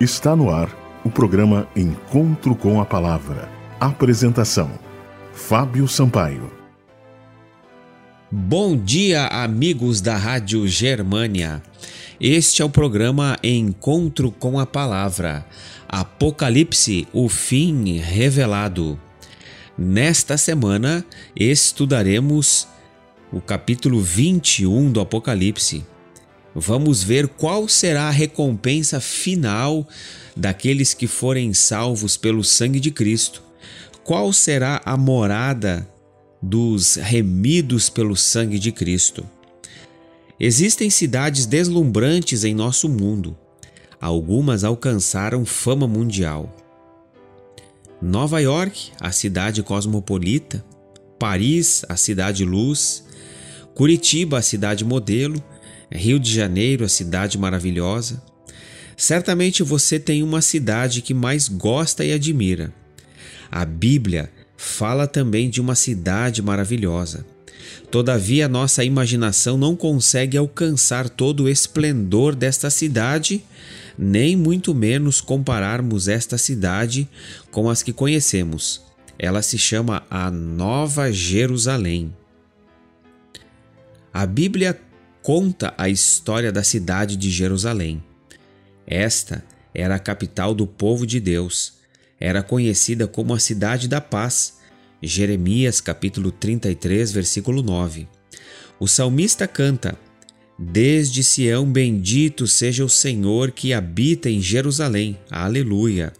Está no ar o programa Encontro com a Palavra. Apresentação: Fábio Sampaio. Bom dia, amigos da Rádio Germânia. Este é o programa Encontro com a Palavra. Apocalipse, o fim revelado. Nesta semana estudaremos o capítulo 21 do Apocalipse. Vamos ver qual será a recompensa final daqueles que forem salvos pelo sangue de Cristo. Qual será a morada dos remidos pelo sangue de Cristo? Existem cidades deslumbrantes em nosso mundo. Algumas alcançaram fama mundial. Nova York, a cidade cosmopolita, Paris, a cidade luz, Curitiba, a cidade modelo, Rio de Janeiro, a cidade maravilhosa. Certamente você tem uma cidade que mais gosta e admira. A Bíblia fala também de uma cidade maravilhosa. Todavia, nossa imaginação não consegue alcançar todo o esplendor desta cidade, nem muito menos compararmos esta cidade com as que conhecemos. Ela se chama a Nova Jerusalém. A Bíblia conta a história da cidade de Jerusalém. Esta era a capital do povo de Deus. Era conhecida como a cidade da paz. Jeremias capítulo 33, versículo 9. O salmista canta: Desde Sião bendito seja o Senhor que habita em Jerusalém. Aleluia.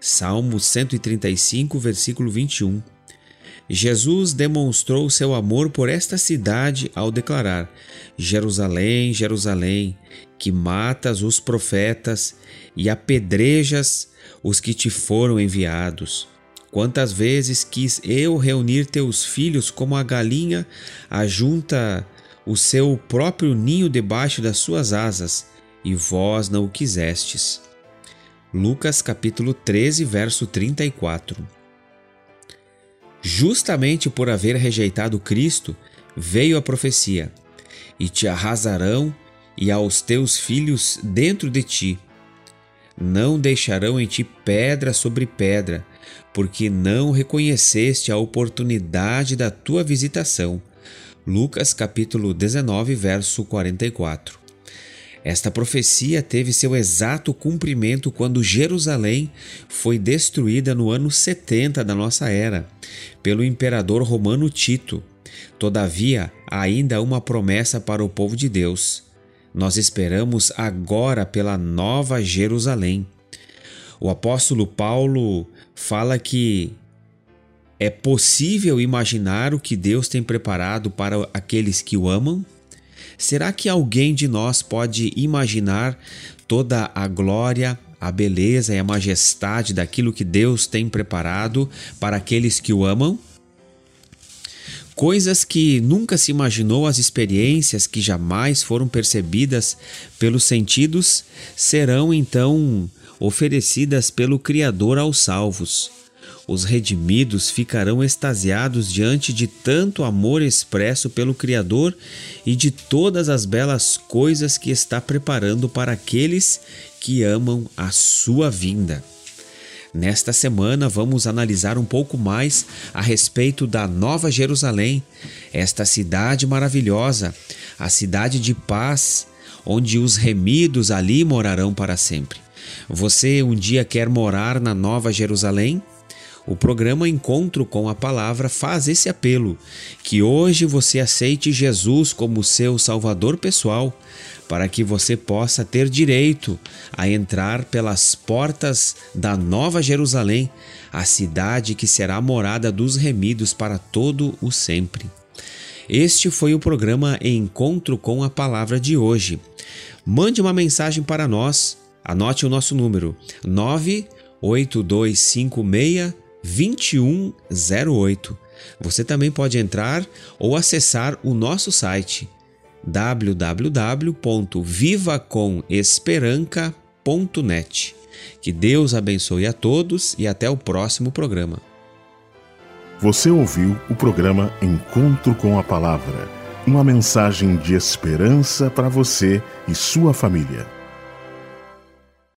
Salmo 135, versículo 21. Jesus demonstrou seu amor por esta cidade ao declarar: Jerusalém, Jerusalém, que matas os profetas e apedrejas os que te foram enviados. Quantas vezes quis eu reunir teus filhos como a galinha ajunta o seu próprio ninho debaixo das suas asas, e vós não o quisestes. Lucas capítulo 13, verso 34. Justamente por haver rejeitado Cristo, veio a profecia: E te arrasarão e aos teus filhos dentro de ti. Não deixarão em ti pedra sobre pedra, porque não reconheceste a oportunidade da tua visitação. Lucas capítulo 19, verso 44. Esta profecia teve seu exato cumprimento quando Jerusalém foi destruída no ano 70 da nossa era pelo imperador romano Tito. Todavia, ainda há uma promessa para o povo de Deus. Nós esperamos agora pela nova Jerusalém. O apóstolo Paulo fala que é possível imaginar o que Deus tem preparado para aqueles que o amam? Será que alguém de nós pode imaginar toda a glória, a beleza e a majestade daquilo que Deus tem preparado para aqueles que o amam? Coisas que nunca se imaginou, as experiências que jamais foram percebidas pelos sentidos, serão então oferecidas pelo Criador aos salvos. Os redimidos ficarão extasiados diante de tanto amor expresso pelo Criador e de todas as belas coisas que está preparando para aqueles que amam a sua vinda. Nesta semana vamos analisar um pouco mais a respeito da Nova Jerusalém, esta cidade maravilhosa, a cidade de paz, onde os remidos ali morarão para sempre. Você um dia quer morar na Nova Jerusalém? O programa Encontro com a Palavra faz esse apelo: que hoje você aceite Jesus como seu Salvador pessoal, para que você possa ter direito a entrar pelas portas da Nova Jerusalém, a cidade que será morada dos remidos para todo o sempre. Este foi o programa Encontro com a Palavra de hoje. Mande uma mensagem para nós. Anote o nosso número: 98256 2108. Você também pode entrar ou acessar o nosso site www.vivacomesperanca.net. Que Deus abençoe a todos e até o próximo programa. Você ouviu o programa Encontro com a Palavra, uma mensagem de esperança para você e sua família.